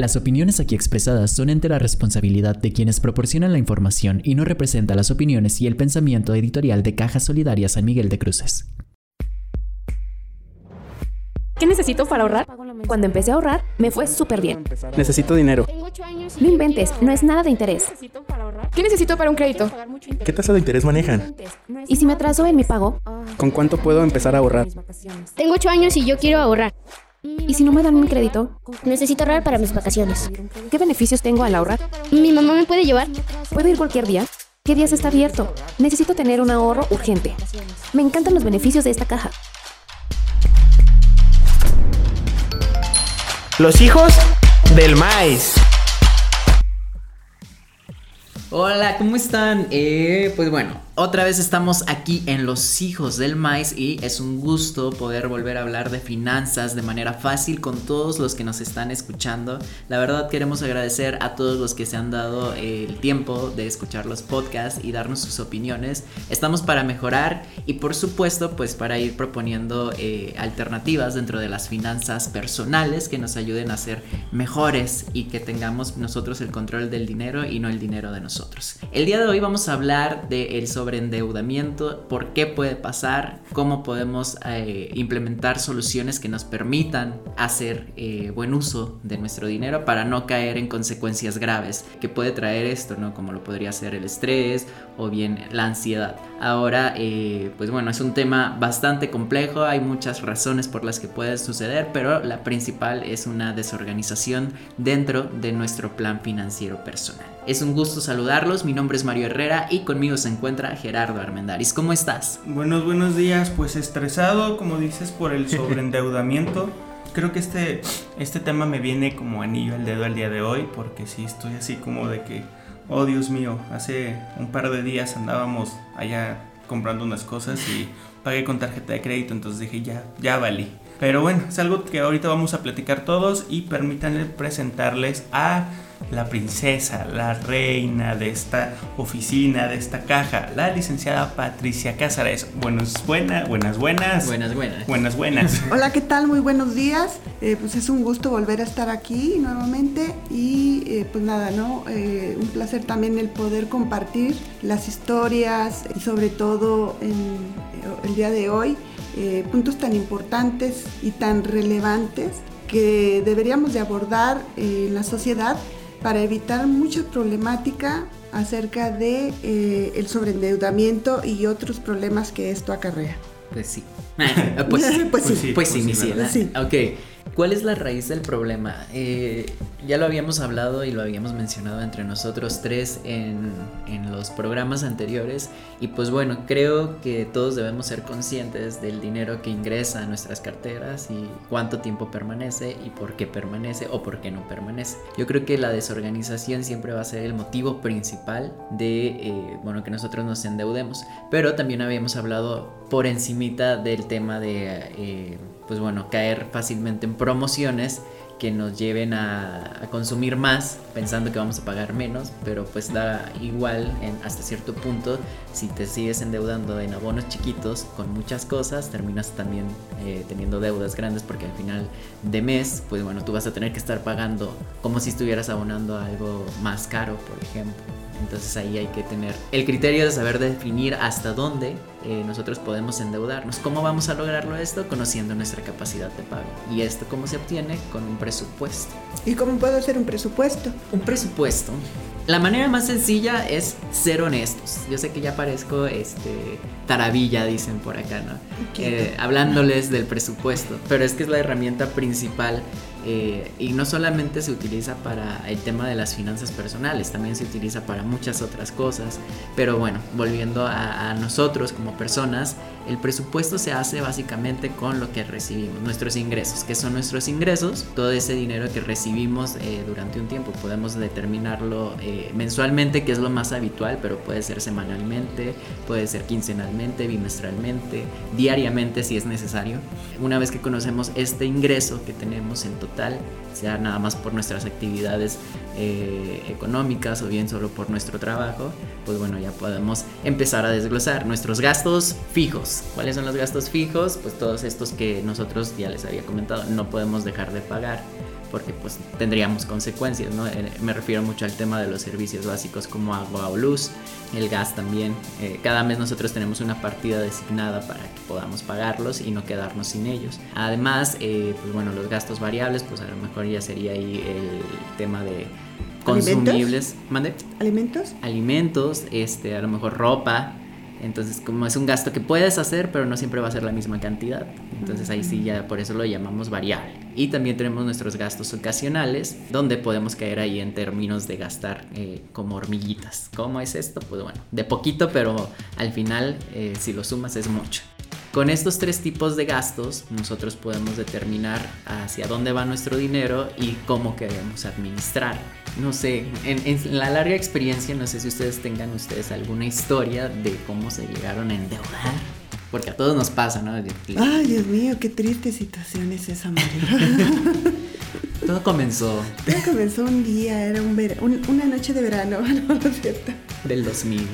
Las opiniones aquí expresadas son entera responsabilidad de quienes proporcionan la información y no representan las opiniones y el pensamiento editorial de Caja Solidaria San Miguel de Cruces. ¿Qué necesito para ahorrar? Cuando empecé a ahorrar, me fue súper bien. Necesito dinero. No inventes, no es nada de interés. ¿Qué necesito para un crédito? ¿Qué tasa de interés manejan? ¿Y si me atraso en mi pago? ¿Con cuánto puedo empezar a ahorrar? Tengo ocho años y yo quiero ahorrar. ¿Y si no me dan un crédito? Necesito ahorrar para mis vacaciones. ¿Qué beneficios tengo al ahorrar? ¿Mi mamá me puede llevar? ¿Puedo ir cualquier día? ¿Qué días está abierto? Necesito tener un ahorro urgente. Me encantan los beneficios de esta caja. Los hijos del maíz. Hola, ¿cómo están? Eh, pues bueno, otra vez estamos aquí en Los Hijos del Maíz y es un gusto poder volver a hablar de finanzas de manera fácil con todos los que nos están escuchando. La verdad queremos agradecer a todos los que se han dado el tiempo de escuchar los podcasts y darnos sus opiniones. Estamos para mejorar y por supuesto pues para ir proponiendo eh, alternativas dentro de las finanzas personales que nos ayuden a ser mejores y que tengamos nosotros el control del dinero y no el dinero de nosotros. El día de hoy vamos a hablar de el sobre endeudamiento, por qué puede pasar, cómo podemos eh, implementar soluciones que nos permitan hacer eh, buen uso de nuestro dinero para no caer en consecuencias graves que puede traer esto, ¿no? Como lo podría ser el estrés o bien la ansiedad. Ahora, eh, pues bueno, es un tema bastante complejo, hay muchas razones por las que puede suceder, pero la principal es una desorganización dentro de nuestro plan financiero personal. Es un gusto saludarlos, mi nombre es Mario Herrera y conmigo se encuentra Gerardo Armendaris. ¿Cómo estás? Buenos, buenos días, pues estresado, como dices, por el sobreendeudamiento. Creo que este, este tema me viene como anillo al dedo al día de hoy, porque sí estoy así como de que, oh Dios mío, hace un par de días andábamos allá comprando unas cosas y pagué con tarjeta de crédito, entonces dije, ya, ya valí. Pero bueno, es algo que ahorita vamos a platicar todos y permítanme presentarles a la princesa, la reina de esta oficina, de esta caja, la licenciada Patricia Cázares. Buenas, buenas, buenas, buenas. Buenas, buenas. Buenas, buenas. Hola, ¿qué tal? Muy buenos días. Eh, pues es un gusto volver a estar aquí nuevamente y eh, pues nada, ¿no? Eh, un placer también el poder compartir las historias y sobre todo en el día de hoy puntos tan importantes y tan relevantes que deberíamos de abordar en la sociedad para evitar mucha problemática acerca de eh, el sobreendeudamiento y otros problemas que esto acarrea. Pues sí. pues, pues, sí. Pues sí, pues mi sí. Ok. ¿Cuál es la raíz del problema? Eh, ya lo habíamos hablado y lo habíamos mencionado entre nosotros tres en, en, los programas anteriores y pues bueno, creo que todos debemos ser conscientes del dinero que ingresa a nuestras carteras y cuánto tiempo permanece y por qué permanece o por qué no permanece. Yo creo que la desorganización siempre va a ser el motivo principal de, eh, bueno, que nosotros nos endeudemos, pero también habíamos hablado por encimita del tema de... Eh, pues bueno, caer fácilmente en promociones que nos lleven a, consumir más pensando que vamos a pagar menos, pero pues da igual en, hasta cierto punto si te sigues endeudando en abonos chiquitos con muchas cosas, terminas también eh, teniendo deudas grandes porque al final de mes, pues bueno, tú vas a tener que estar pagando como si estuvieras abonando algo más caro, por ejemplo. Entonces ahí hay que tener el criterio de saber definir hasta dónde eh, nosotros podemos endeudarnos. ¿Cómo vamos a lograrlo esto? Conociendo nuestra capacidad de pago. ¿Y esto cómo se obtiene? Con un presupuesto. ¿Y cómo puedo hacer un presupuesto? Un presupuesto. La manera más sencilla es ser honestos. Yo sé que ya parezco este taravilla, dicen por acá, ¿no? Eh, hablándoles del presupuesto, pero es que es la herramienta principal eh, y no solamente se utiliza para el tema de las finanzas personales, también se utiliza para muchas otras cosas. Pero bueno, volviendo a, nosotros como personas, el presupuesto se hace básicamente con lo que recibimos, nuestros ingresos. ¿Qué son nuestros ingresos? Todo ese dinero que recibimos eh, durante un tiempo. Podemos determinarlo eh, mensualmente, que es lo más habitual, pero puede ser semanalmente, puede ser quincenalmente, bimestralmente, diariamente si es necesario. Una vez que conocemos este ingreso que tenemos en total, sea nada más por nuestras actividades eh, económicas o bien solo por nuestro trabajo, pues bueno, ya podemos empezar a desglosar nuestros gastos fijos. ¿Cuáles son los gastos fijos? Pues todos estos que nosotros ya les había comentado, no podemos dejar de pagar porque pues tendríamos consecuencias, ¿no? Eh, me refiero mucho al tema de los servicios básicos como agua o luz, el gas también. Eh, cada mes nosotros tenemos una partida designada para que podamos pagarlos y no quedarnos sin ellos. Además, eh, pues bueno, los gastos variables, pues a lo mejor ya sería ahí el tema de consumibles. ¿Mande? ¿Alimentos? Alimentos, este, a lo mejor ropa, entonces, como es un gasto que puedes hacer, pero no siempre va a ser la misma cantidad. Entonces ahí sí ya por eso lo llamamos variable. Y también tenemos nuestros gastos ocasionales, donde podemos caer ahí en términos de gastar eh, como hormiguitas. ¿Cómo es esto? Pues bueno, de poquito, pero al final eh, si lo sumas es mucho. Con estos tres tipos de gastos, nosotros podemos determinar hacia dónde va nuestro dinero y cómo queremos administrar. No sé, en, la larga experiencia, no sé si ustedes tengan ustedes alguna historia de cómo se llegaron a endeudar. Porque a todos nos pasa, ¿no? Ay, Dios mío, qué triste situación es esa, Mario. Todo comenzó. Todo comenzó un día, era un, una noche de verano, ¿no, ¿no es cierto? Del 2000.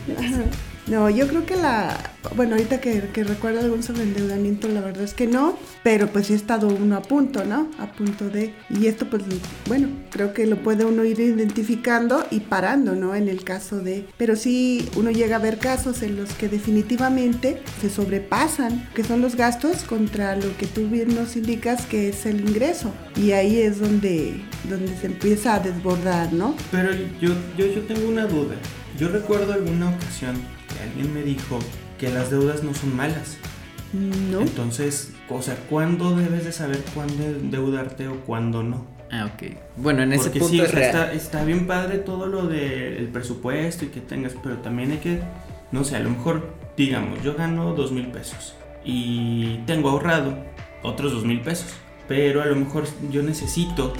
No, yo creo que la, bueno, ahorita que, recuerdo algún sobreendeudamiento, la verdad es que no, pero pues sí he estado uno a punto, ¿no? A punto de, y esto pues, bueno, creo que lo puede uno ir identificando y parando, ¿no? En el caso de, pero sí uno llega a ver casos en los que definitivamente se sobrepasan, que son los gastos contra lo que tú bien nos indicas que es el ingreso, y ahí es donde, donde se empieza a desbordar, ¿no? Pero yo, yo, yo tengo una duda. Yo recuerdo alguna ocasión alguien me dijo que las deudas no son malas. No. Entonces, o sea, ¿cuándo debes de saber cuándo endeudarte o cuándo no? Ah, ok. Bueno, en ese punto sí, está, está, bien padre todo lo del presupuesto y que tengas, pero también hay que, no sé, a lo mejor, digamos, yo gano dos mil pesos y tengo ahorrado otros dos mil pesos, pero a lo mejor yo necesito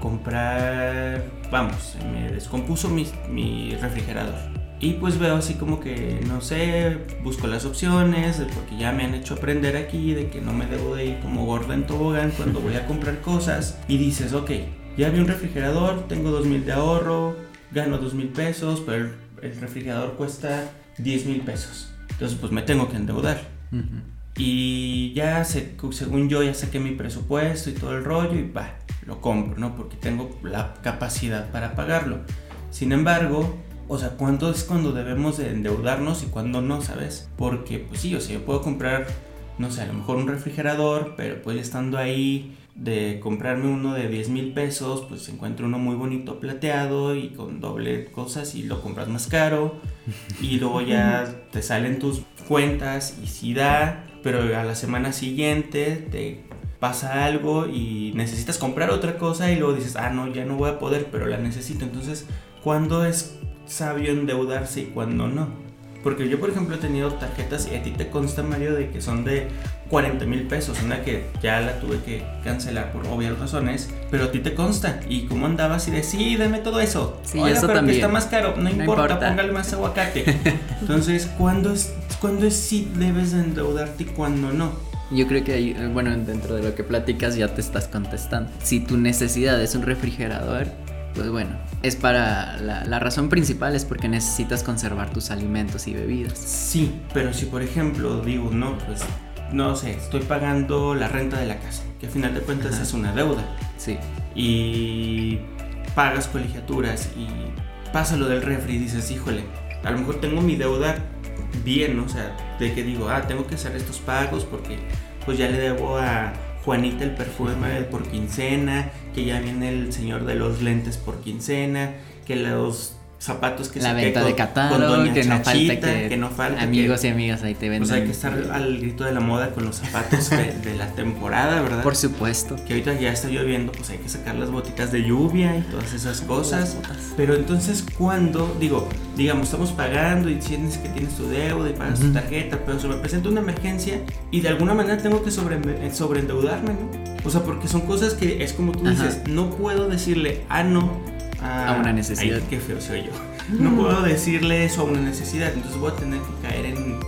comprar, vamos, me descompuso mi, mi refrigerador y pues veo así como que, no sé, busco las opciones, porque ya me han hecho aprender aquí de que no me debo de ir como gorda en tobogán cuando voy a comprar cosas. Y dices, ok, ya vi un refrigerador, tengo 2000 de ahorro, gano 2000 pesos, pero el refrigerador cuesta 10 mil pesos. Entonces pues me tengo que endeudar. Y ya según yo ya saqué mi presupuesto y todo el rollo y va, lo compro, ¿no? Porque tengo la capacidad para pagarlo. Sin embargo, o sea, ¿cuándo es cuando debemos de endeudarnos y cuándo no, sabes? Porque, pues sí, o sea, yo puedo comprar, no sé, a lo mejor un refrigerador, pero pues estando ahí de comprarme uno de 10 mil pesos, pues encuentro uno muy bonito plateado y con doble cosas y lo compras más caro y luego ya te salen tus cuentas y si da, pero a la semana siguiente te pasa algo y necesitas comprar otra cosa y luego dices, ah, no, ya no voy a poder, pero la necesito. Entonces, ¿cuándo es sabio endeudarse y cuando no. Porque yo, por ejemplo, he tenido tarjetas y a ti te consta, Mario, de que son de 40 mil pesos. Una que ya la tuve que cancelar por obvias razones, pero a ti te consta. ¿Y cómo andabas y de sí, dame todo eso? Sí, eso pero también. que está más caro. No, importa, póngale más aguacate. Entonces, ¿cuándo es, ¿cuándo es sí debes de endeudarte y cuándo no? Yo creo que ahí, bueno, dentro de lo que platicas ya te estás contestando. Si tu necesidad es un refrigerador, pues bueno, es para la, razón principal es porque necesitas conservar tus alimentos y bebidas. Sí, pero si por ejemplo digo, no, pues no sé, estoy pagando la renta de la casa, que al final de cuentas es una deuda. Sí. Y pagas colegiaturas y pasa lo del refri y dices, híjole, a lo mejor tengo mi deuda bien, o sea, de que digo, ah, tengo que hacer estos pagos porque pues ya le debo a Juanita el perfume por quincena, que ya viene el señor de los lentes por quincena, que los zapatos que la se venta de catálogo, que, no falta que, no falta amigos y amigas ahí te venden. Sea, hay que estar al grito de la moda con los zapatos de, la temporada, ¿verdad? Por supuesto. Que ahorita ya está lloviendo, pues hay que sacar las botitas de lluvia y todas esas cosas. Pero entonces, cuando, digo, digamos, estamos pagando y tienes que tienes tu deuda y pagas tu tarjeta, pero se me presenta una emergencia y de alguna manera tengo que sobre, sobreendeudarme, ¿no? O sea, porque son cosas que es como tú dices, no puedo decirle, ah, no, a una necesidad. Ay, qué feo soy yo. No puedo decirle eso a una necesidad, entonces voy a tener que caer en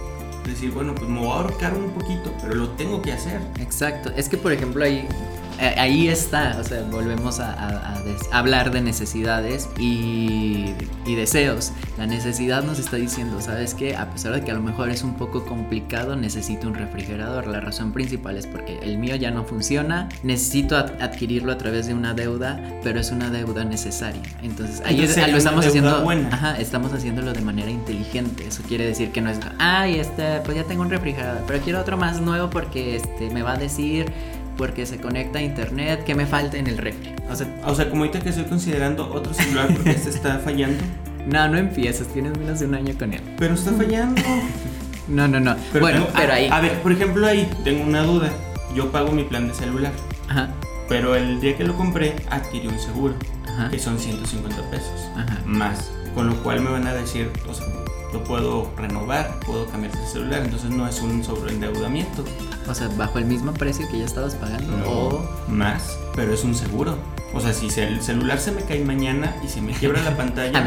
decir, bueno, pues me voy a ahorcar un poquito, pero lo tengo que hacer. Exacto. Es que, por ejemplo, ahí ahí está, o sea, volvemos a, hablar de necesidades y, deseos. La necesidad nos está diciendo, ¿sabes qué? A pesar de que a lo mejor es un poco complicado, necesito un refrigerador. La razón principal es porque el mío ya no funciona, necesito adquirirlo a través de una deuda, pero es una deuda necesaria. Entonces, ahí lo estamos haciendo, ajá, estamos haciéndolo de manera inteligente. Eso quiere decir que no es, ay, este, pues ya tengo un refrigerador, pero quiero otro más nuevo porque este me va a decir porque se conecta a internet, que me falta en el refri. O sea, o sea, como ahorita que estoy considerando otro celular porque este está fallando. No, no empiezas, tienes menos de un año con él. Pero está fallando. no, no, no. bueno, pero ahí. A ver, por ejemplo, ahí tengo una duda. Yo pago mi plan de celular. Ajá. Pero el día que lo compré, adquirí un seguro. Ajá. Que son 150 pesos. Ajá. Más. Con lo cual me van a decir, o sea, lo puedo renovar, puedo cambiar de celular, entonces no es un sobreendeudamiento. O sea, bajo el mismo precio que ya estabas pagando. o más, pero es un seguro. O sea, si el celular se me cae mañana y se me quiebra la pantalla.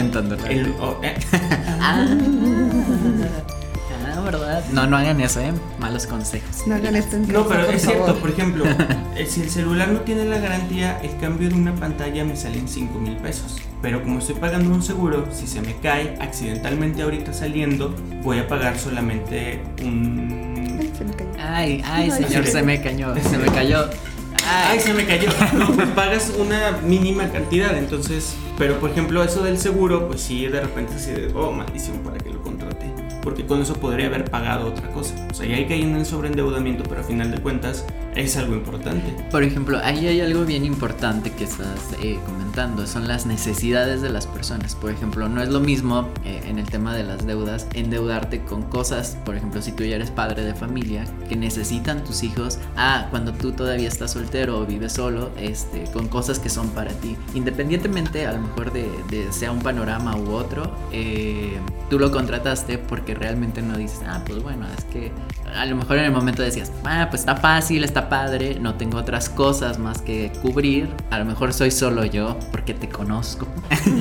El, eh. No, no hagan eso, ¿eh? Malos consejos. No hagan esto No, pero es cierto, por ejemplo, eh, si el celular no tiene la garantía, el cambio de una pantalla me sale en 5 mil pesos. Pero como estoy pagando un seguro, si se me cae accidentalmente ahorita saliendo, voy a pagar solamente un... Ay, se me cayó. Ay, ay, señor, se me cayó, se me cayó. Ay, se me cayó. No, pues pagas una mínima cantidad, entonces... Pero por ejemplo, eso del seguro, pues sí, de repente así de, oh, maldición, ¿para contraté? Porque con eso podría haber pagado otra cosa. O sea, ya hay que ir en el sobreendeudamiento, pero a final de cuentas es algo importante. Por ejemplo, ahí hay algo bien importante que estás eh, comentando, son las necesidades de las personas. Por ejemplo, no es lo mismo eh, en el tema de las deudas endeudarte con cosas, por ejemplo, si tú ya eres padre de familia, que necesitan tus hijos, ah, cuando tú todavía estás soltero o vives solo, este, con cosas que son para ti. Independientemente a lo mejor de, sea un panorama u otro, eh, tú lo contrataste porque realmente no dices, ah, pues bueno, es que a lo mejor en el momento decías, ah, pues está fácil, está padre, no tengo otras cosas más que cubrir, a lo mejor soy solo yo porque te conozco.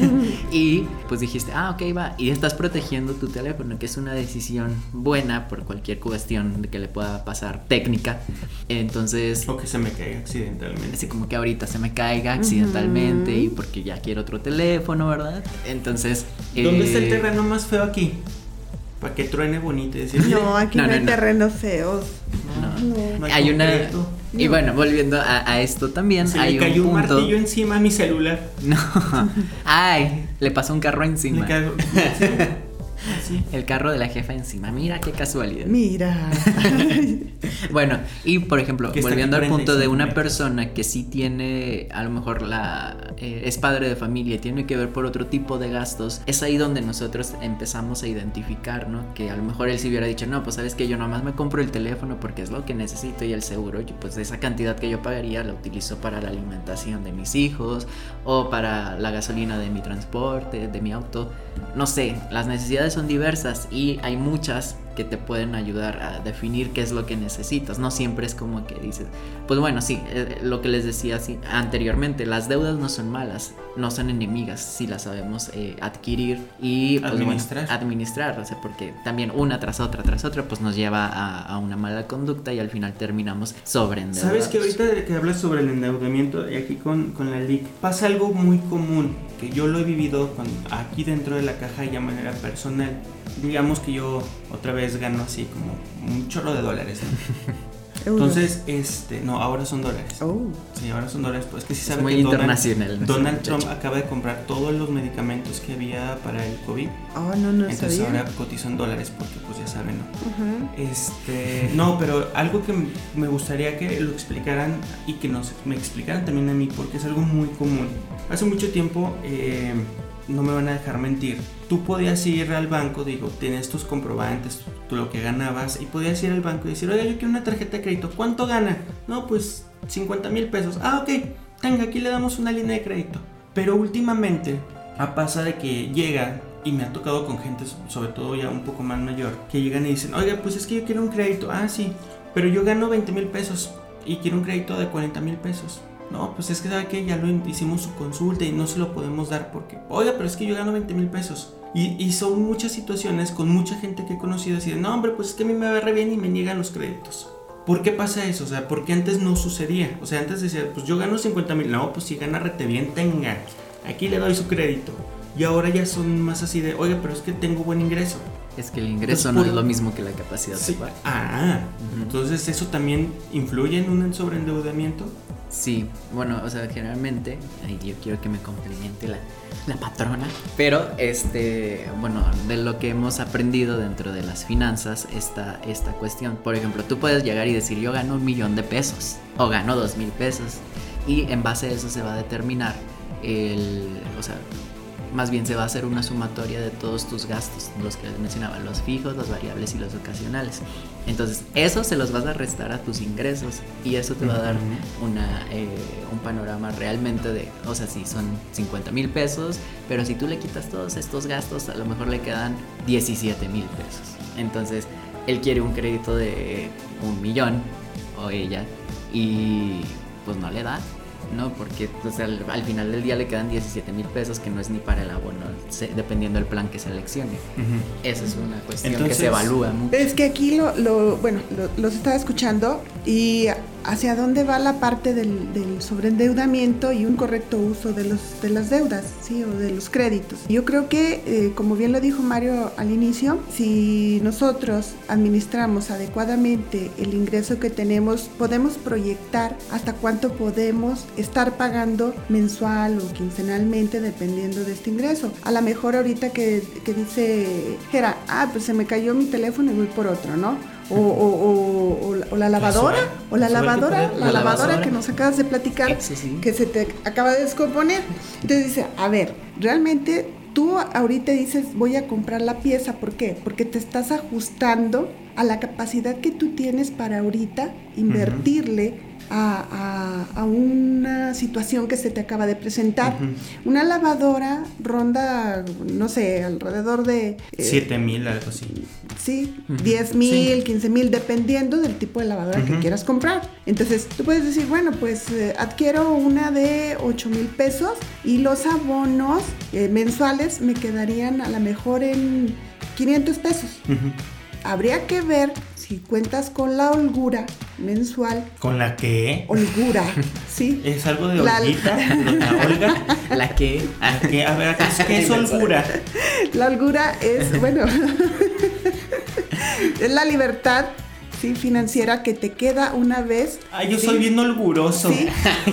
y pues dijiste, ah, ok, va, y estás protegiendo tu teléfono, que es una decisión buena por cualquier cuestión de que le pueda pasar técnica. Entonces... O que se me caiga accidentalmente. Así como que ahorita se me caiga accidentalmente y porque ya quiero otro teléfono, ¿verdad? Entonces... ¿Dónde está el eh, terreno más feo aquí? Para que truene bonito y decir, No, aquí no, hay terrenos feos. No, hay, una. Y bueno, volviendo a, esto también. Se hay le cayó un, martillo encima a mi celular. No. Ay, le pasó un carro encima. El carro de la jefa encima. Mira qué casualidad. Mira. bueno, y por ejemplo, volviendo al punto de una persona que sí tiene, a lo mejor la eh, es padre de familia y tiene que ver por otro tipo de gastos, es ahí donde nosotros empezamos a identificar, ¿no? Que a lo mejor él si hubiera dicho, no, pues sabes que yo nomás me compro el teléfono porque es lo que necesito y el seguro, y pues esa cantidad que yo pagaría la utilizo para la alimentación de mis hijos o para la gasolina de mi transporte, de mi auto. No sé, las necesidades son diversas y hay muchas que te pueden ayudar a definir qué es lo que necesitas. No siempre es como que dices, pues bueno, sí, eh, lo que les decía así, anteriormente, las deudas no son malas, no son enemigas si las sabemos eh, adquirir y pues, administrar. administrar, o sea, porque también una tras otra tras otra pues nos lleva a, una mala conducta y al final terminamos sobre Sabes que ahorita que hablas sobre el endeudamiento y aquí con, con la LIC pasa algo muy común que yo lo he vivido aquí dentro de la caja y a manera personal digamos que yo otra vez gano así como un chorro de dólares. Entonces, este, no, ahora son dólares. Oh. Sí, ahora son dólares. Pues que sí sabe muy que internacional. Donald, Trump acaba de comprar todos los medicamentos que había para el COVID. Oh, no, no Entonces ahora cotizan dólares porque pues ya saben, ¿no? Este, no, pero algo que me gustaría que lo explicaran y que nos, me explicaran también a mí porque es algo muy común. Hace mucho tiempo, eh, no me van a dejar mentir tú podías ir al banco, digo, tienes tus comprobantes, tú lo que ganabas, y podías ir al banco y decir, oiga, yo quiero una tarjeta de crédito, ¿cuánto gana? No, pues 50 mil pesos. Ah, ok, tenga, aquí le damos una línea de crédito. Pero últimamente, a pasa de que llega, y me ha tocado con gente, sobre todo ya un poco más mayor, que llegan y dicen, oiga, pues es que yo quiero un crédito. Ah, sí, pero yo gano 20 mil pesos y quiero un crédito de 40 mil pesos. No, pues es que sabe que ya lo hicimos su consulta y no se lo podemos dar porque, oiga, pero es que yo gano 20 mil pesos. Y, son muchas situaciones con mucha gente que he conocido así de, no, hombre, pues es que a mí me va re bien y me niegan los créditos. ¿Por qué pasa eso? O sea, porque antes no sucedía. O sea, antes decía, pues yo gano 50 mil. No, pues si gana rete bien, tenga. Aquí le doy su crédito. Y ahora ya son más así de, oiga, pero es que tengo buen ingreso. Es que el ingreso no es lo mismo que la capacidad de pago. Ah, entonces eso también influye en un sobreendeudamiento. Sí, bueno, o sea, generalmente, yo quiero que me complemente la, la, patrona, pero este, bueno, de lo que hemos aprendido dentro de las finanzas está esta cuestión. Por ejemplo, tú puedes llegar y decir, yo gano un millón de pesos o gano dos mil pesos y en base a eso se va a determinar el, o sea, más bien se va a hacer una sumatoria de todos tus gastos, los que les mencionaba, los fijos, los variables y los ocasionales. Entonces, eso se los vas a restar a tus ingresos y eso te va a dar una, eh, un panorama realmente de, o sea, si son 50 mil pesos, pero si tú le quitas todos estos gastos, a lo mejor le quedan 17 mil pesos. Entonces, él quiere un crédito de un millón o ella y pues no le da ¿no? Porque pues, al, final del día le quedan 17 mil pesos que no es ni para el abono, dependiendo del plan que seleccione. Esa es una cuestión que se evalúa mucho. Es que aquí lo, lo bueno, los estaba escuchando y hacia dónde va la parte del, sobreendeudamiento y un correcto uso de las deudas, ¿sí? O de los créditos. Yo creo que, eh, como bien lo dijo Mario al inicio, si nosotros administramos adecuadamente el ingreso que tenemos, podemos proyectar hasta cuánto podemos estar pagando mensual o quincenalmente dependiendo de este ingreso. A lo mejor ahorita que, que dice Gera, ah, pues se me cayó mi teléfono y voy por otro, ¿no? O, la lavadora, o la lavadora, la, lavadora. que nos acabas de platicar, que se te acaba de descomponer. Entonces dice, a ver, realmente tú ahorita dices, voy a comprar la pieza, ¿por qué? Porque te estás ajustando a la capacidad que tú tienes para ahorita invertirle a, una situación que se te acaba de presentar. Una lavadora ronda, no sé, alrededor de... 7 eh, mil, algo así. Sí, 10 mil, 15 mil, dependiendo del tipo de lavadora que quieras comprar. Entonces, tú puedes decir, bueno, pues eh, adquiero una de 8 mil pesos y los abonos eh, mensuales me quedarían a lo mejor en 500 pesos. Habría que ver si cuentas con la holgura mensual. ¿Con la qué? Holgura, sí. ¿Es algo de holguita? ¿La Olga? ¿La qué? ¿La qué? A ver, ¿qué es holgura? La holgura es, bueno, es la libertad ¿sí? financiera que te queda una vez. Ah, yo soy bien holguroso. ¿sí?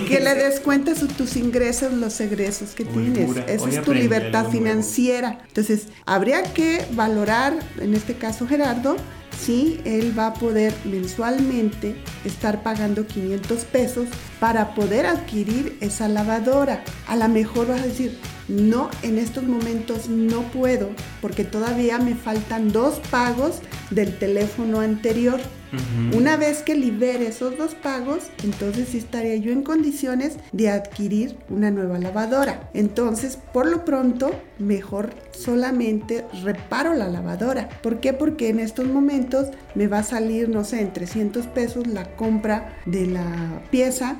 que le descuentes tus ingresos, los egresos que tienes. Esa es tu libertad financiera. Entonces, habría que valorar, en este caso Gerardo, sí, él va a poder mensualmente estar pagando 500 pesos para poder adquirir esa lavadora. A lo mejor vas a decir, no, en estos momentos no puedo porque todavía me faltan dos pagos del teléfono anterior. Una vez que libere esos dos pagos, entonces sí estaría yo en condiciones de adquirir una nueva lavadora. Entonces, por lo pronto, mejor solamente reparo la lavadora. ¿Por qué? Porque en estos momentos me va a salir, no sé, en 300 pesos la compra de la pieza,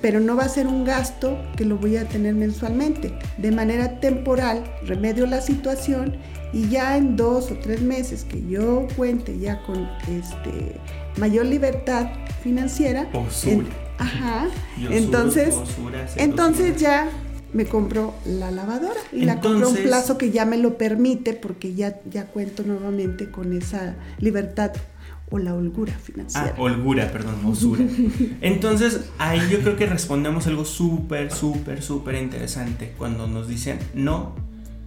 pero no va a ser un gasto que lo voy a tener mensualmente. De manera temporal, remedio la situación y ya en dos o tres meses que yo cuente ya con este mayor libertad financiera, ajá, entonces, entonces ya me compro la lavadora y la compro a un plazo que ya me lo permite porque ya, ya cuento nuevamente con esa libertad o la holgura financiera. Ah, holgura, perdón, osura. Entonces, ahí yo creo que respondemos algo súper, súper, súper interesante cuando nos dicen no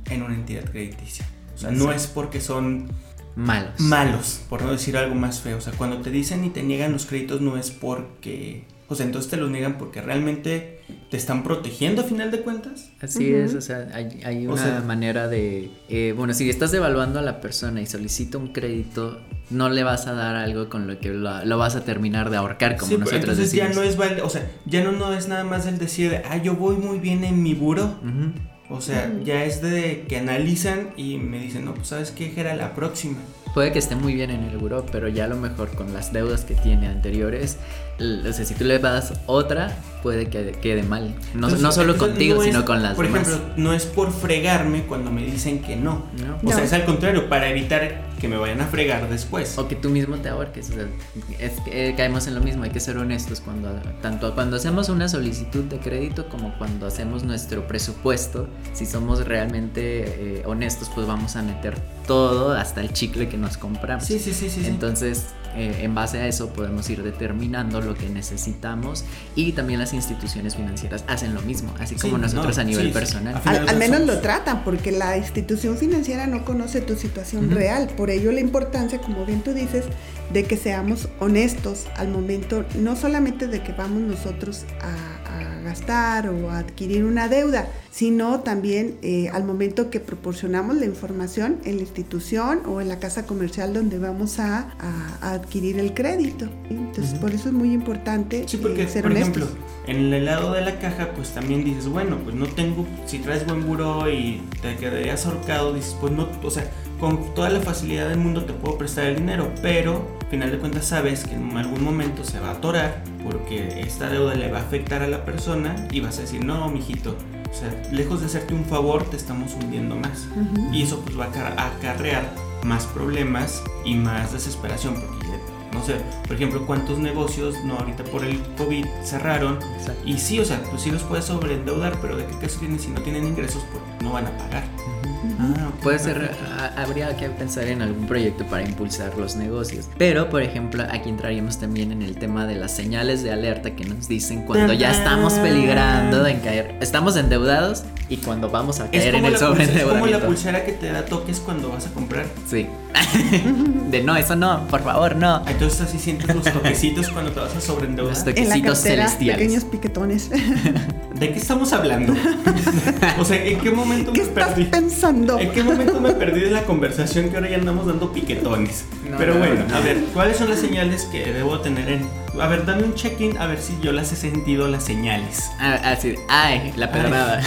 en una entidad crediticia. O sea, no es porque son malos. Malos, por no decir algo más feo. O sea, cuando te dicen y te niegan los créditos no es porque... O sea, entonces te los niegan porque realmente te están protegiendo a final de cuentas. Así es, o sea, hay, una manera de... Eh, bueno, si estás evaluando a la persona y solicita un crédito, no le vas a dar algo con lo que lo, vas a terminar de ahorcar como sí, nosotros entonces ya no es... O sea, ya no, no es nada más el decir, ah, yo voy muy bien en mi buro. O sea, ya es de que analizan y me dicen, no, pues sabes qué, era la próxima. Puede que esté muy bien en el buró, pero ya a lo mejor con las deudas que tiene anteriores, o sea, si tú le das otra, puede que quede mal. No, no solo contigo, sino con las por demás. Por ejemplo, no es por fregarme cuando me dicen que no. O sea, es al contrario, para evitar que me vayan a fregar después. O que tú mismo te ahorques. O sea, es que caemos en lo mismo, hay que ser honestos cuando tanto cuando hacemos una solicitud de crédito como cuando hacemos nuestro presupuesto. Si somos realmente eh, honestos, pues vamos a meter todo, hasta el chicle que nos compramos. Sí, sí, sí, sí. Entonces, eh, en base a eso podemos ir determinando lo que necesitamos y también las instituciones financieras hacen lo mismo, así como nosotros a nivel personal. Al, menos lo tratan porque la institución financiera no conoce tu situación real, por ello la importancia, como bien tú dices, de que seamos honestos al momento, no solamente de que vamos nosotros a gastar o adquirir una deuda, sino también eh, al momento que proporcionamos la información en la institución o en la casa comercial donde vamos a, adquirir el crédito. Entonces, por eso es muy importante sí, porque, ser por ejemplo, en el lado de la caja, pues también dices, bueno, pues no tengo, si traes buen buró y te quedarías ahorcado, dices, pues no, o sea, con toda la facilidad del mundo te puedo prestar el dinero, pero al final de cuentas sabes que en algún momento se va a atorar porque esta deuda le va a afectar a la persona y vas a decir, no, mijito, o sea, lejos de hacerte un favor, te estamos hundiendo más. Y eso pues va a acarrear más problemas y más desesperación, porque no sé, por ejemplo, cuántos negocios, no ahorita por el COVID, cerraron. Y sí, o sea, pues sí los puedes sobreendeudar, pero ¿de qué caso tienen si no tienen ingresos? Pues no van a pagar. Ah, Puede ser, habría que pensar en algún proyecto para impulsar los negocios. Pero, por ejemplo, aquí entraríamos también en el tema de las señales de alerta que nos dicen cuando ya estamos peligrando en caer. Estamos endeudados y cuando vamos a caer en el sobreendeudamiento. Es como la pulsera que te da toques cuando vas a comprar. Sí. de no, eso no, por favor, no. Entonces así sientes los toquecitos cuando te vas a sobreendeudar. Los toquecitos celestiales. Pequeños piquetones. ¿De qué estamos hablando? o sea, ¿en qué momento ¿Qué estás pensando? ¿En qué momento me perdí de la conversación que ahora ya andamos dando piquetones? Pero bueno, a ver, ¿cuáles son las señales que debo tener en a ver, dame un check-in a ver si yo las he sentido las señales. Ah, así, ay, la pedrada.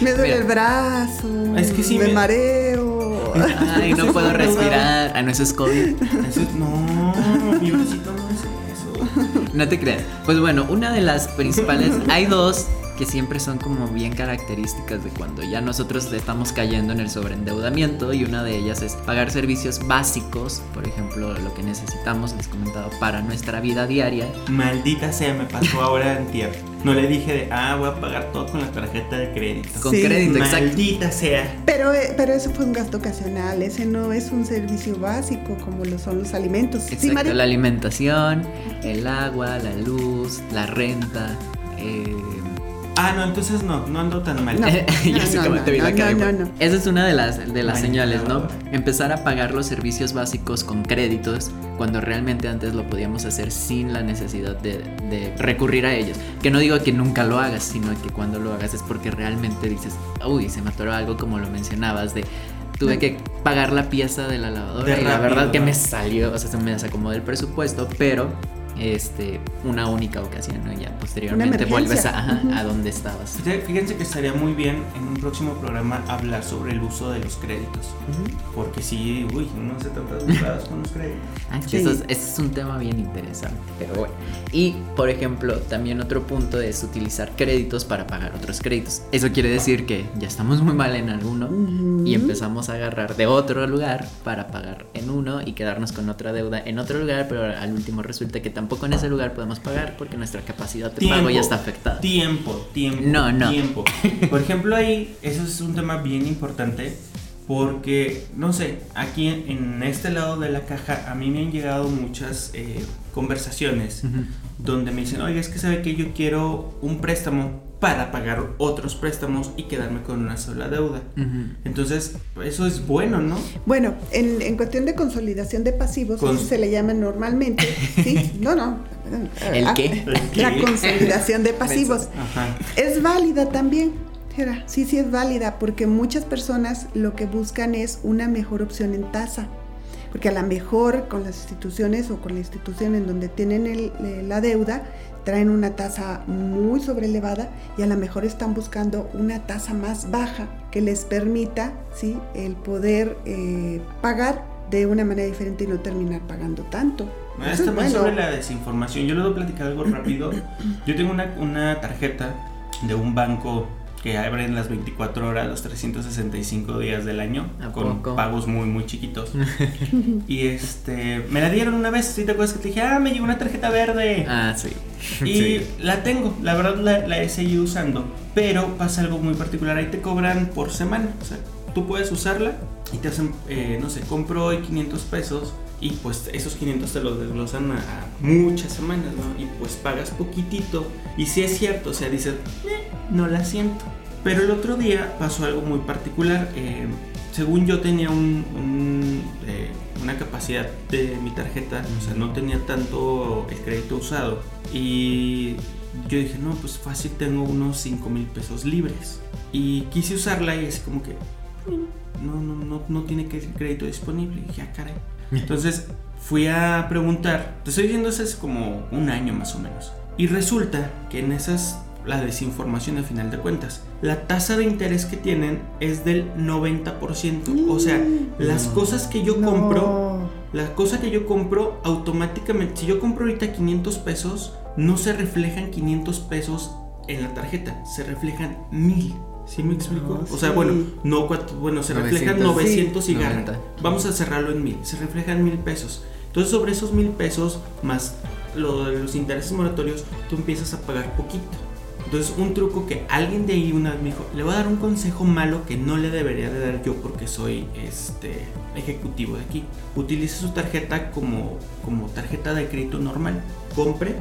me duele el brazo. Es que sí. Me, mareo. Ay, no puedo respirar. Ah, no, eso es COVID. Eso, no, mi bracito no es eso. No te creas. Pues bueno, una de las principales, hay dos que siempre son como bien características de cuando ya nosotros estamos cayendo en el sobreendeudamiento y una de ellas es pagar servicios básicos, por ejemplo, lo que necesitamos, les comentaba, para nuestra vida diaria. Maldita sea, me pasó ahora en tierra. No le dije de, ah, voy a pagar todo con la tarjeta de crédito. Con crédito, exacto. Maldita sea. Pero, eh, pero eso fue un gasto ocasional, ese no es un servicio básico como lo son los alimentos. Exacto, la alimentación, el agua, la luz, la renta. Eh, Ah, no, entonces no, no ando tan mal. Esa es una de las, de las señales, ¿no? Empezar a pagar los servicios básicos con créditos cuando realmente antes lo podíamos hacer sin la necesidad de, de recurrir a ellos. Que no digo que nunca lo hagas, sino que cuando lo hagas es porque realmente dices, uy, se me atoró algo como lo mencionabas de tuve que pagar la pieza de la lavadora y la verdad que me salió, o sea, se me desacomodó el presupuesto, pero este, una única ocasión, ¿no? Ya posteriormente vuelves a, a, donde estabas. Fíjense que estaría muy bien en un próximo programa hablar sobre el uso de los créditos. Porque sí, uy, no sé tantas burradas con los créditos. Ah, eso, es, es, un tema bien interesante, pero bueno. Y, por ejemplo, también otro punto es utilizar créditos para pagar otros créditos. Eso quiere decir que ya estamos muy mal en alguno y empezamos a agarrar de otro lugar para pagar en uno y quedarnos con otra deuda en otro lugar, pero al último resulta que tampoco tampoco en ese lugar podemos pagar porque nuestra capacidad de pago ya está afectada. Tiempo, tiempo. No, no. Tiempo. Por ejemplo, ahí, eso es un tema bien importante porque, no sé, aquí en, este lado de la caja a mí me han llegado muchas eh, conversaciones donde me dicen, oiga, es que sabe que yo quiero un préstamo para pagar otros préstamos y quedarme con una sola deuda. Entonces, eso es bueno, ¿no? Bueno, en, en cuestión de consolidación de pasivos, eso se le llama normalmente, ¿sí? No, no. ¿El qué? La consolidación de pasivos. Es válida también. Sí, sí es válida porque muchas personas lo que buscan es una mejor opción en tasa. Porque a lo mejor con las instituciones o con la institución en donde tienen la deuda, traen una tasa muy sobrelevada y a lo mejor están buscando una tasa más baja que les permita ¿sí? el poder eh, pagar de una manera diferente y no terminar pagando tanto. Está también sobre la desinformación. Yo le voy a platicar algo rápido. Yo tengo una, una tarjeta de un banco que abren las 24 horas, los 365 días del año, con pagos muy, muy chiquitos. y este, me la dieron una vez, si te acuerdas que te dije, ah, me llegó una tarjeta verde. Ah, sí. Y la tengo, la verdad la, la, he seguido usando. Pero pasa algo muy particular, ahí te cobran por semana. O sea, tú puedes usarla y te hacen, eh, no sé, compro hoy 500 pesos y pues esos 500 te los desglosan a, muchas semanas, ¿no? Y pues pagas poquitito. Y si es cierto, o sea, dices, eh, no la siento. Pero el otro día pasó algo muy particular. Eh, según yo tenía un, eh, una capacidad de mi tarjeta, o sea, no tenía tanto el crédito usado. Y yo dije, no, pues fácil tengo unos 5 mil pesos libres. Y quise usarla y así como que, no, no, no, no tiene crédito disponible. Y dije, ah, caray. Entonces fui a preguntar, te estoy diciendo hace como un año más o menos. Y resulta que en esas, la desinformación al final de cuentas, la tasa de interés que tienen es del 90%. O sea, las cosas que yo compro, la cosa que yo compro automáticamente, si yo compro ahorita 500 pesos, no se reflejan 500 pesos en la tarjeta, se reflejan 1000. ¿Sí me explico? o sea, bueno, no bueno, se reflejan 900 y Vamos a cerrarlo en 1000. Se reflejan 1000 pesos. Entonces, sobre esos 1000 pesos más lo los intereses moratorios, tú empiezas a pagar poquito. Entonces, un truco que alguien de ahí una vez me dijo, le voy a dar un consejo malo que no le debería de dar yo porque soy este ejecutivo de aquí. Utilice su tarjeta como, como tarjeta de crédito normal. Compre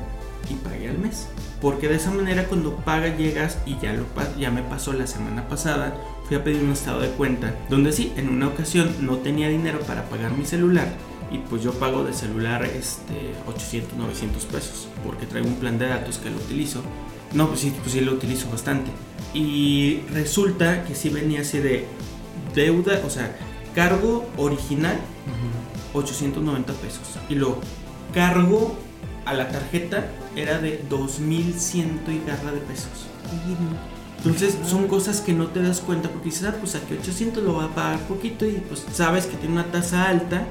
y pague al mes. Porque de esa manera cuando paga llegas y ya, lo, ya me pasó la semana pasada, fui a pedir un estado de cuenta, donde sí, en una ocasión no tenía dinero para pagar mi celular y pues yo pago de celular este, 800, 900 pesos, porque traigo un plan de datos que lo utilizo. No, pues sí, pues sí lo utilizo bastante. Y resulta que sí venía así de deuda, o sea, cargo original, 890 pesos. Y luego, cargo a la tarjeta era de 2100 y garra de pesos. Entonces son cosas que no te das cuenta porque dices, ah, pues aquí 800 lo va a pagar poquito y pues sabes que tiene una tasa alta,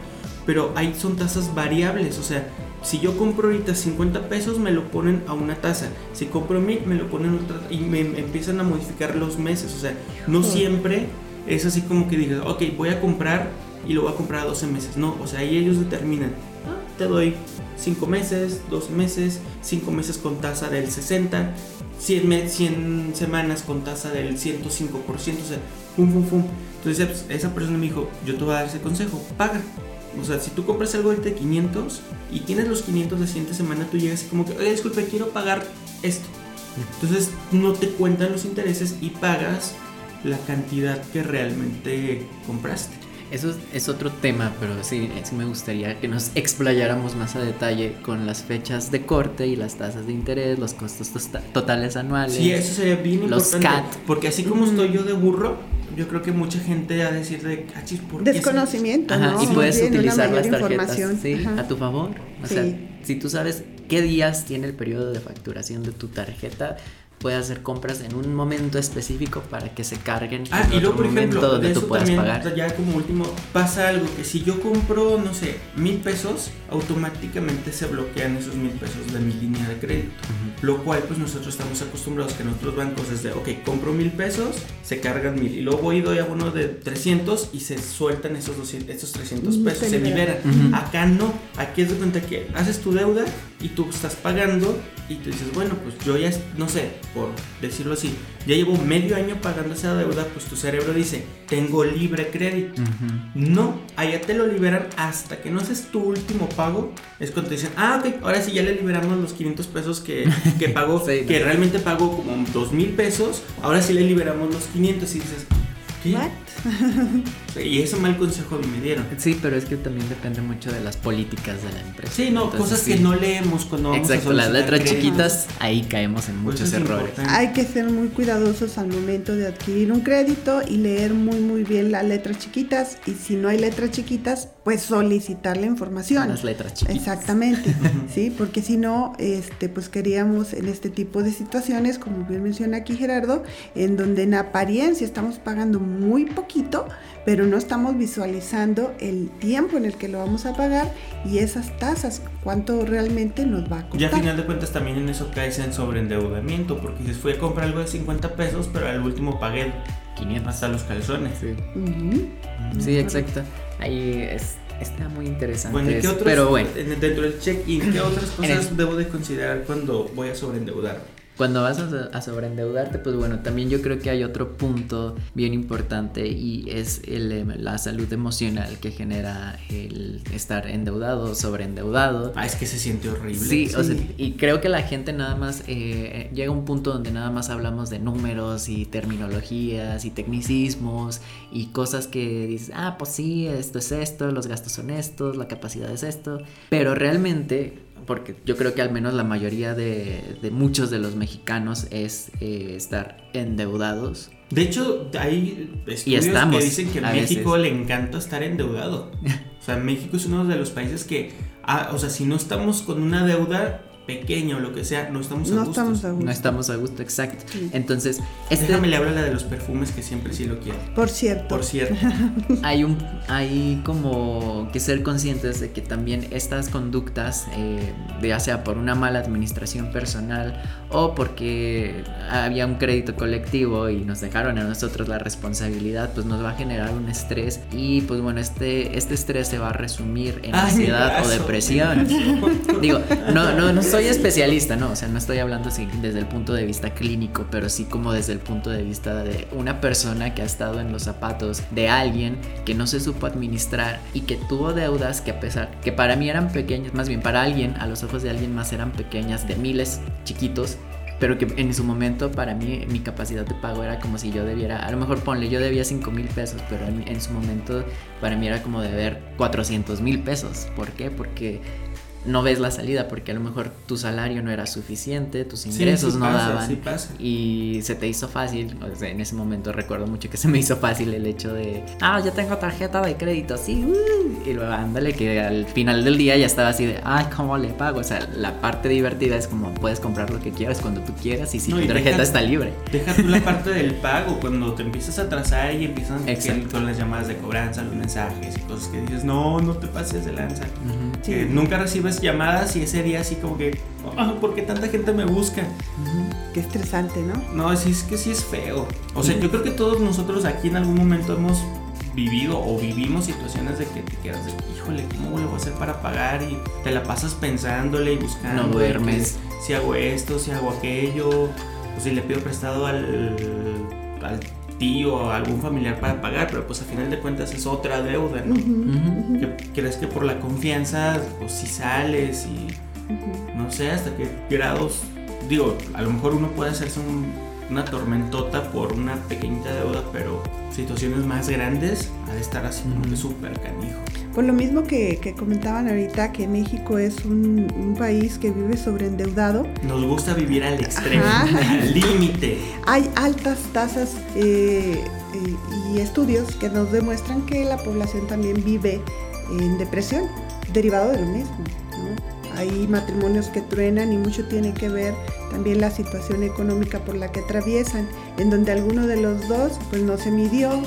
pero ahí son tasas variables, o sea, si yo compro ahorita 50 pesos me lo ponen a una tasa, si compro 1000 me lo ponen a otra y me empiezan a modificar los meses, o sea, no siempre es así como que digas, ok, voy a comprar y lo voy a comprar a 12 meses, no, o sea, ahí ellos determinan, ah, te doy 5 meses, 12 meses, 5 meses con tasa del 60, 100, 100 semanas con tasa del 105%, o sea, pum, pum, pum. Entonces esa persona me dijo, yo te voy a dar ese consejo, paga. O sea, si tú compras algo de 500 y tienes los 500 de siguiente semana, tú llegas y como que, oye, disculpe, quiero pagar esto. Entonces no te cuentan los intereses y pagas la cantidad que realmente compraste. Eso es, otro tema, pero sí, sí me gustaría que nos explayáramos más a detalle con las fechas de corte y las tasas de interés, los costos totales anuales. Sí, eso sería bien los CAT. Porque así como estoy yo de burro, yo creo que mucha gente a decir de cachis por Desconocimiento, y puedes utilizar las tarjetas a tu favor. O sea, si tú sabes qué días tiene el periodo de facturación de tu tarjeta, puede hacer compras en un momento específico para que se carguen ah, en y luego, por ejemplo, donde tú puedas pagar. Ya como último, pasa algo que si yo compro, no sé, mil pesos, automáticamente se bloquean esos mil pesos de mi línea de crédito. Lo cual, pues nosotros estamos acostumbrados que en otros bancos es de, ok, compro mil pesos, se cargan mil. Y luego voy y doy a uno de 300 y se sueltan esos, 200, esos 300 pesos, se liberan. Acá no, aquí es de cuenta que haces tu deuda y tú estás pagando y tú dices, bueno, pues yo ya, no sé, por decirlo así, ya llevo medio año pagando esa deuda, pues tu cerebro dice, tengo libre crédito. No, allá te lo liberan hasta que no haces tu último pago. Es cuando te dicen, ah, ok, ahora sí ya le liberamos los 500 pesos que, que pagó, que realmente pagó como 2 mil pesos, ahora sí le liberamos los 500 y dices, ¿qué? y ese mal consejo me dieron. Sí, pero es que también depende mucho de las políticas de la empresa. Sí, no, cosas que no leemos cuando vamos Exacto, las letras chiquitas, ahí caemos en pues muchos errores. Hay que ser muy cuidadosos al momento de adquirir un crédito y leer muy muy bien las letras chiquitas y si no hay letras chiquitas, pues solicitar la información. Las letras chiquitas. Exactamente, sí, porque si no, este, pues queríamos en este tipo de situaciones, como bien menciona aquí Gerardo, en donde en apariencia estamos pagando muy poquito, pero no estamos visualizando el tiempo en el que lo vamos a pagar y esas tasas, cuánto realmente nos va a costar. Y a final de cuentas también en eso caes en sobreendeudamiento, porque si fui a comprar algo de 50 pesos, pero al último pagué 500 hasta los calzones. Sí, exacto. Ahí es, está muy interesante. Bueno, ¿y qué otros, pero bueno. Dentro del check-in, ¿qué otras cosas debo de considerar cuando voy a sobreendeudarme? Cuando vas a, sobreendeudarte, pues bueno, también yo creo que hay otro punto bien importante y es el, em, la salud emocional que genera el estar endeudado, sobreendeudado. Ah, es que se siente horrible. Sí, O sea, y creo que la gente nada más eh, llega a un punto donde nada más hablamos de números y terminologías y tecnicismos y cosas que dices, ah, pues sí, esto es esto, los gastos son estos, la capacidad es esto, pero realmente porque yo creo que al menos la mayoría de, muchos de los mexicanos es eh, estar endeudados. De hecho, hay estudios que dicen que a, México le encanta estar endeudado. O sea, México es uno de los países que, ah, o sea, si no estamos con una deuda, pequeño o lo que sea, no estamos a no gusto. Estamos a gusto. No estamos a gusto, exacto. Entonces, este... déjame le hablar la de los perfumes que siempre sí lo quiero. Por cierto. Por cierto. hay un hay como que ser conscientes de que también estas conductas, eh, ya sea por una mala administración personal o porque había un crédito colectivo y nos dejaron a nosotros la responsabilidad, pues nos va a generar un estrés y pues bueno, este este estrés se va a resumir en ansiedad o depresión. Digo, no no no soy soy especialista, no, o sea, no estoy hablando así desde el punto de vista clínico, pero sí como desde el punto de vista de una persona que ha estado en los zapatos de alguien que no se supo administrar y que tuvo deudas que a pesar que para mí eran pequeñas, más bien para alguien, a los ojos de alguien más eran pequeñas, de miles chiquitos, pero que en su momento para mí mi capacidad de pago era como si yo debiera, a lo mejor ponle, yo debía 5 mil pesos, pero en, en, su momento para mí era como deber 400 mil pesos. ¿Por qué? Porque no ves la salida porque a lo mejor tu salario no era suficiente, tus ingresos no daban y se te hizo fácil, en ese momento recuerdo mucho que se me hizo fácil el hecho de, ah, ya tengo tarjeta de crédito, sí, uh", y luego ándale que al final del día ya estaba así de, ay, ¿cómo le pago? O sea, la parte divertida es como puedes comprar lo que quieras cuando tú quieras y si tu tarjeta está libre. Deja tú la parte del pago, cuando te empiezas a atrasar y empiezan con las llamadas de cobranza, los mensajes y cosas que dices, no, no te pases de lanza, que nunca recibes llamadas y ese día así como que, oh, ¿por qué tanta gente me busca? Qué estresante, ¿no? No, sí, es que sí es feo. O sea, yo creo que todos nosotros aquí en algún momento hemos vivido o vivimos situaciones de que te quedas de, híjole, ¿cómo lo voy a hacer para pagar? Y te la pasas pensándole y buscando. No duermes. Si hago esto, si hago aquello, o si le pido prestado al, al tío o algún familiar para pagar, pero pues a final de cuentas es otra deuda, ¿no? que crees que por la confianza, pues si sales y no sé hasta qué grados, digo, a lo mejor uno puede hacerse una tormentota por una pequeñita deuda, pero situaciones más grandes ha de estar así como que súper canijo. Por lo mismo que, comentaban ahorita, que México es un, país que vive sobreendeudado. Nos gusta vivir al extremo, al límite. Hay altas tasas eh, eh, y estudios que nos demuestran que la población también vive en depresión, derivado de lo mismo. Hay matrimonios que truenan y mucho tiene que ver también la situación económica por la que atraviesan, en donde alguno de los dos pues no se midió,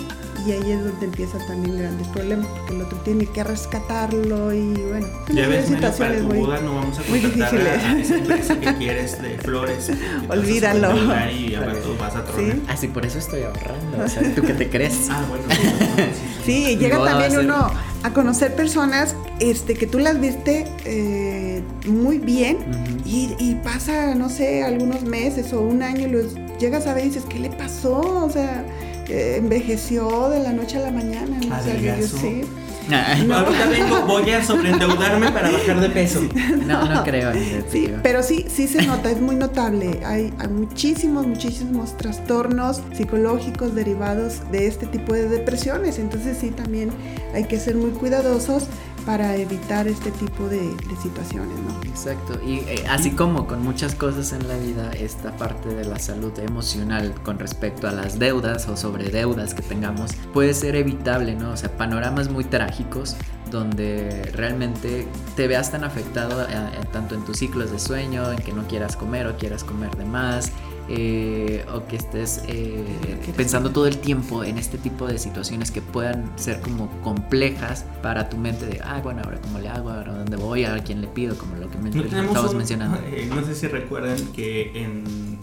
y ahí es donde empiezan también grandes problemas porque el otro tiene que rescatarlo y bueno ya ves situaciones para tu boda no vamos a muy difíciles. a esa empresa que quieres de flores olvídalo. y vas a tronar. ¿Sí? así por eso estoy ahorrando o sea tú qué te crees ah bueno sí, llega también uno a conocer personas este que tú las viste eh, muy bien y, y, pasa no sé algunos meses o un año y los llegas a ver y dices qué le pasó o sea envejeció de la noche a la mañana. ¿no? O sea, sí. No. Ahorita vengo, voy a sobreendeudarme para bajar de peso. No, no creo. Sí, pero sí, sí se nota, es muy notable. Hay, hay, muchísimos, muchísimos trastornos psicológicos derivados de este tipo de depresiones. Entonces sí, también hay que ser muy cuidadosos para evitar este tipo de, situaciones, ¿no? Exacto, y eh, así como con muchas cosas en la vida, esta parte de la salud emocional con respecto a las deudas o sobre deudas que tengamos puede ser evitable, ¿no? O sea, panoramas muy trágicos donde realmente te veas tan afectado eh, tanto en tus ciclos de sueño, en que no quieras comer o quieras comer de más, eh, o que estés eh, pensando todo el tiempo en este tipo de situaciones que puedan ser como complejas para tu mente de, ah, bueno, ahora cómo le hago, ahora dónde voy, a quién le pido, como lo que me estabas mencionando. Eh, no sé si recuerdan que en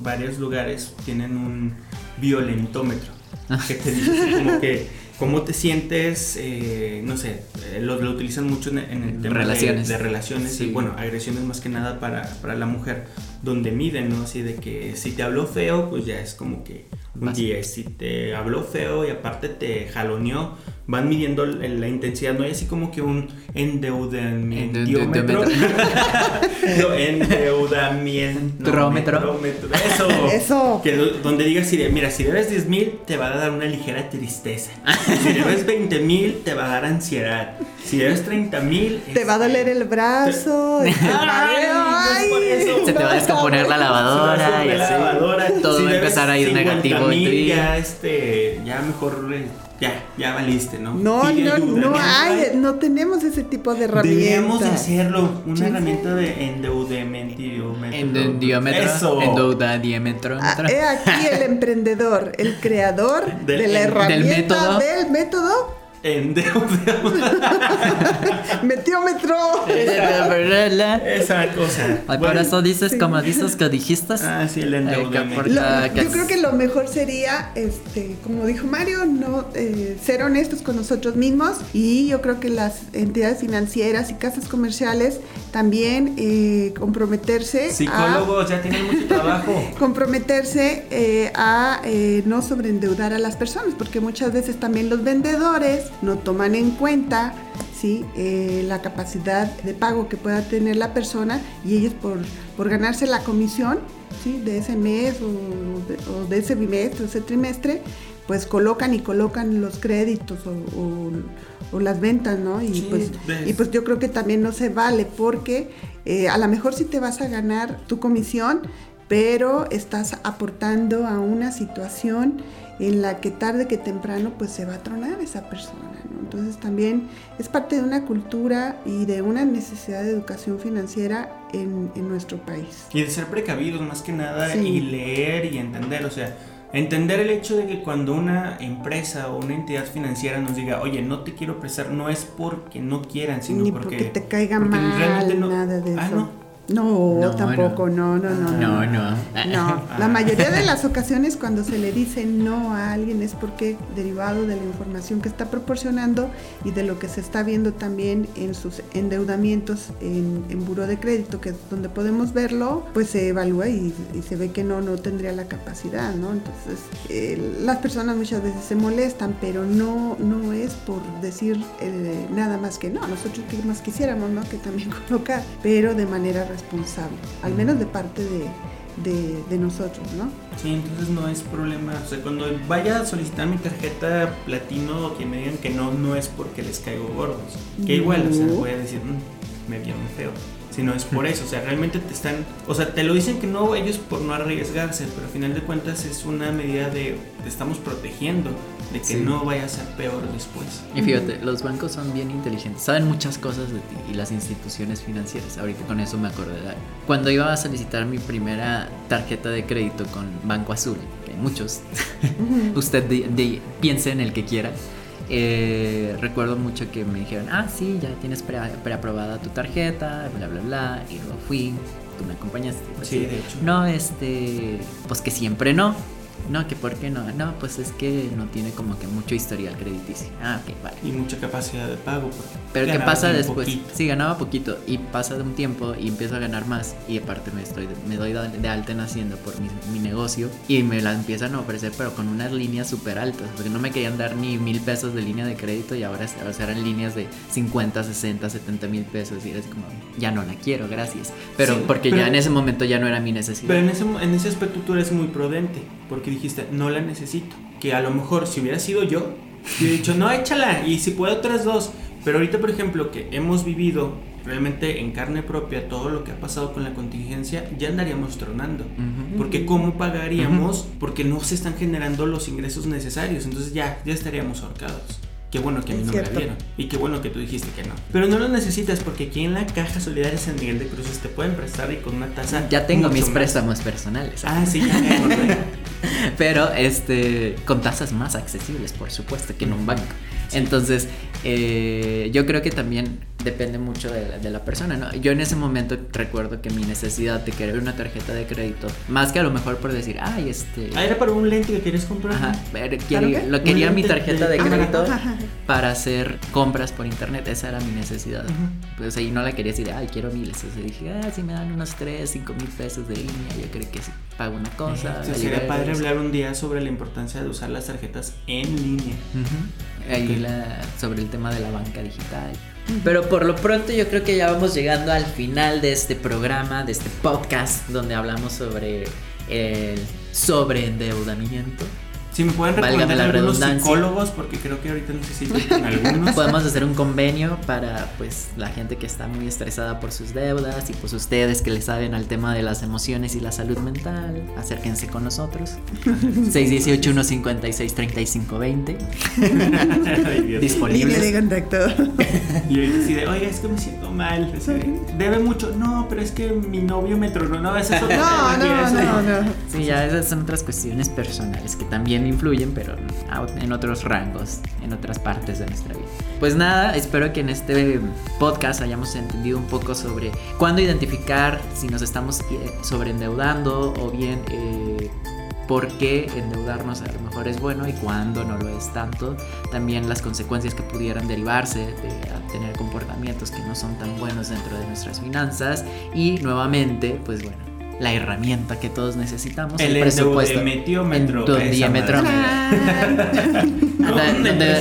varios lugares tienen un violentómetro que te dice como que cómo te sientes, no sé, lo, lo, utilizan mucho en, el tema relaciones. De, relaciones y bueno, agresiones más que nada para, para la mujer donde miden, ¿no? Así de que si te habló feo, pues ya es como que un 10. Si te habló feo y aparte te jaloneó, van midiendo la intensidad, no hay así como que un endeudamiento. no, endeudamiento. Eso. Eso. Que donde digas, si mira, si debes 10 mil, te va a dar una ligera tristeza. si debes 20 mil, te va a dar ansiedad. Si debes 30 mil, te va a doler el brazo. Te... se te va a descomponer la lavadora. y así. lavadora. Todo va a empezar a ir negativo. Mil, ya, este, ya mejor ya, ya valiste, ¿no? No, no, no hay, no tenemos ese tipo de herramientas. Debemos de hacerlo, una herramienta de endeudamiento. Eso. Endeudamiento. Ah, he aquí el emprendedor, el creador de, la herramienta del método Metiómetro. Esa cosa. por eso dices como dices que dijiste. Ah, sí, el endeudamiento. yo creo que lo mejor sería, este, como dijo Mario, no eh, ser honestos con nosotros mismos y yo creo que las entidades financieras y casas comerciales también eh, comprometerse. Psicólogos ya tienen mucho trabajo. comprometerse eh, a no sobreendeudar a las personas, porque muchas veces también los vendedores no toman en cuenta ¿sí? Eh, la capacidad de pago que pueda tener la persona y ellos por, por ganarse la comisión ¿sí? de ese mes o de, ese bimestre o ese trimestre, pues colocan y colocan los créditos o, las ventas, ¿no? Y, pues, y pues yo creo que también no se vale porque eh, a lo mejor sí te vas a ganar tu comisión, pero estás aportando a una situación en la que tarde que temprano pues se va a tronar esa persona. ¿no? Entonces también es parte de una cultura y de una necesidad de educación financiera en, en nuestro país. Y de ser precavidos más que nada y leer y entender, o sea, entender el hecho de que cuando una empresa o una entidad financiera nos diga, oye, no te quiero prestar, no es porque no quieran, sino Ni porque, porque te caiga mal, no, nada de ah, eso. No, tampoco, no. No, no, no, no, no. La mayoría de las ocasiones cuando se le dice no a alguien es porque derivado de la información que está proporcionando y de lo que se está viendo también en sus endeudamientos en, en buro de crédito, que es donde podemos verlo, pues se evalúa y, se ve que no, no tendría la capacidad, ¿no? Entonces, eh, las personas muchas veces se molestan, pero no, no es por decir eh, nada más que no. Nosotros que más quisiéramos, ¿no? Que también colocar, pero de manera responsable, al menos de parte de, de, nosotros, ¿no? Sí, entonces no es problema. O sea, cuando vaya a solicitar mi tarjeta platino, que me digan que no, no es porque les caigo gordos. Que igual, o sea, voy a decir, mm, me vieron feo sino es por eso, o sea, realmente te están, o sea, te lo dicen que no ellos por no arriesgarse, pero al final de cuentas es una medida de te estamos protegiendo de que no vaya a ser peor después. Y fíjate, los bancos son bien inteligentes, saben muchas cosas de ti y las instituciones financieras. Ahorita con eso me acordé. Cuando iba a solicitar mi primera tarjeta de crédito con Banco Azul, que hay muchos, usted piense en el que quiera eh, recuerdo mucho que me dijeron, ah, sí, ya tienes preaprobada tu tarjeta, bla, bla, bla. Y luego fui, tú me acompañaste. Pues sí, de hecho. No, este, pues que siempre no. No, que por qué no. No, pues es que no tiene como que mucho historial crediticio. Ah, ok, vale. Y mucha capacidad de pago. Pero ¿qué pasa después? Sí, ganaba poquito. Y pasa de un tiempo y empiezo a ganar más. Y aparte me, estoy, me doy de alta en Hacienda por mi, mi negocio. Y me la empiezan a ofrecer, pero con unas líneas súper altas. Porque no me querían dar ni mil pesos de línea de crédito. Y ahora, eran líneas de 50, 60, 70 mil pesos. Y eres como, ya no la quiero, gracias. Pero porque ya en ese momento ya no era mi necesidad. Pero en ese, en ese aspecto tú eres muy prudente. Porque dijiste, no la necesito. Que a lo mejor si hubiera sido yo, hubiera dicho, no, échala. Y si puedo otras dos. Pero ahorita, por ejemplo, que hemos vivido realmente en carne propia todo lo que ha pasado con la contingencia, ya andaríamos tronando. Porque ¿cómo pagaríamos? Porque no se están generando los ingresos necesarios. Entonces ya, ya estaríamos ahorcados. Qué bueno que a mí no me la vieron. Y qué bueno que tú dijiste que no. Pero no lo necesitas porque aquí en la Caja Solidaria San Miguel de Cruces te pueden prestar y con una tasa. Ya tengo mis préstamos personales. Ah, sí, ya Pero este, con tasas más accesibles, por supuesto, que en un banco. Entonces, eh, yo creo que también depende mucho de la, persona, ¿no? Yo en ese momento recuerdo que mi necesidad de querer una tarjeta de crédito, más que a lo mejor por decir, ay, este... Ah, era para un lente que quieres comprar. Ajá, lo quería mi tarjeta de, crédito para hacer compras por internet, esa era mi necesidad. Pues ahí no la quería decir, ay, quiero miles. Entonces dije, ah, si me dan unos 3, 5 mil pesos de línea, yo creo que sí, pago una cosa. sería padre hablar un día sobre la importancia de usar las tarjetas en línea. Ahí la, sobre el tema de la banca digital. Pero por lo pronto yo creo que ya vamos llegando al final de este programa, de este podcast, donde hablamos sobre el sobreendeudamiento. Si me pueden recomendar algunos psicólogos, porque creo que ahorita necesitan algunos. Podemos hacer un convenio para pues la gente que está muy estresada por sus deudas y pues ustedes que le saben al tema de las emociones y la salud mental, acérquense con nosotros. 618 156 3520 Disponible. de contacto. Y ahorita decide, oiga, es que me siento mal. Debe mucho. No, pero es que mi novio me tronó. No, eso es no, no, no, no. Sí, ya esas son otras cuestiones personales que también influyen, pero en otros rangos, en otras partes de nuestra vida. Pues nada, espero que en este podcast hayamos entendido un poco sobre cuándo identificar si nos estamos eh, sobreendeudando o bien eh, por qué endeudarnos a lo mejor es bueno y cuándo no lo es tanto. También las consecuencias que pudieran derivarse de tener comportamientos que no son tan buenos dentro de nuestras finanzas. Y nuevamente, pues bueno, la herramienta que todos necesitamos. El, presupuesto. Metiómetro. diámetro.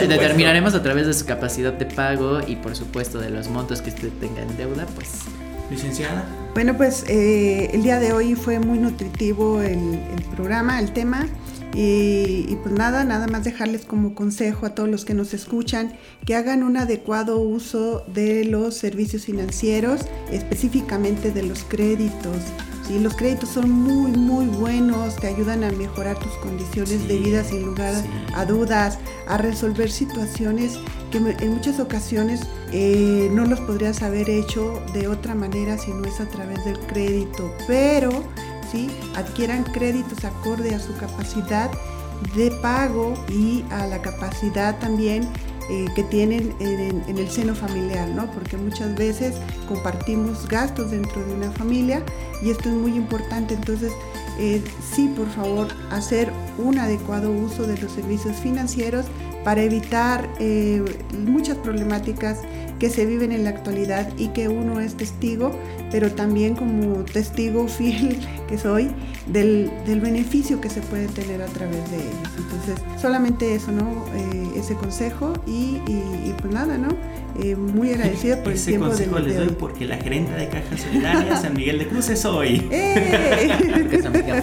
determinaremos a través de su capacidad de pago y por supuesto de los montos que usted tenga en deuda, pues. Licenciada. Bueno, pues eh, el día de hoy fue muy nutritivo el, programa, el tema. Y, y, pues nada, nada más dejarles como consejo a todos los que nos escuchan que hagan un adecuado uso de los servicios financieros, específicamente de los créditos. ¿Sí? Los créditos son muy, muy buenos, te ayudan a mejorar tus condiciones de vida sin lugar a dudas, a resolver situaciones que en muchas ocasiones eh, no los podrías haber hecho de otra manera si no es a través del crédito, pero ¿sí? adquieran créditos acorde a su capacidad de pago y a la capacidad también eh, que tienen en, el seno familiar, ¿no? Porque muchas veces compartimos gastos dentro de una familia y esto es muy importante. Entonces, eh, sí, por favor, hacer un adecuado uso de los servicios financieros para evitar eh, muchas problemáticas que se viven en la actualidad y que uno es testigo, pero también como testigo fiel que soy del, beneficio que se puede tener a través de ellos. Entonces, solamente eso, ¿no? Eh, ese consejo y, pues nada, ¿no? Eh, muy agradecida por ese el tiempo consejo les doy porque la gerente de Caja Solidaria San Miguel de Cruz es hoy. ¡Eh! que San Miguel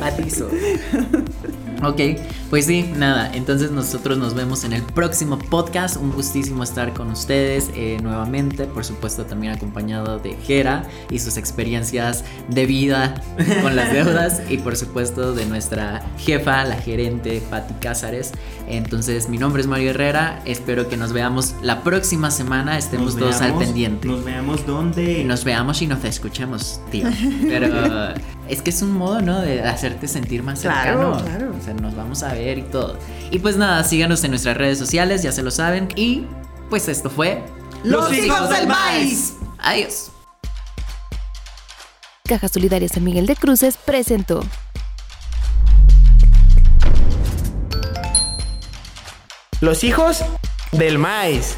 Ok, pues sí, nada, entonces nosotros nos vemos en el próximo podcast. Un gustísimo estar con ustedes eh, nuevamente, por supuesto también acompañado de Jera y sus experiencias de vida con las deudas y por supuesto de nuestra jefa, la gerente Patti Cázares. Entonces mi nombre es Mario Herrera, espero que nos veamos la próxima semana, estemos todos al pendiente. Nos veamos donde. Nos veamos y nos escuchemos, tío. Pero es que es un modo, ¿no? De hacerte sentir más cercano. Claro, claro. O sea, nos vamos a ver y todo. Y pues nada, síganos en nuestras redes sociales, ya se lo saben. Y pues esto fue. Los, hijos del maíz. Adiós. Caja Solidaria San Miguel de Cruces presentó. Los hijos del maíz.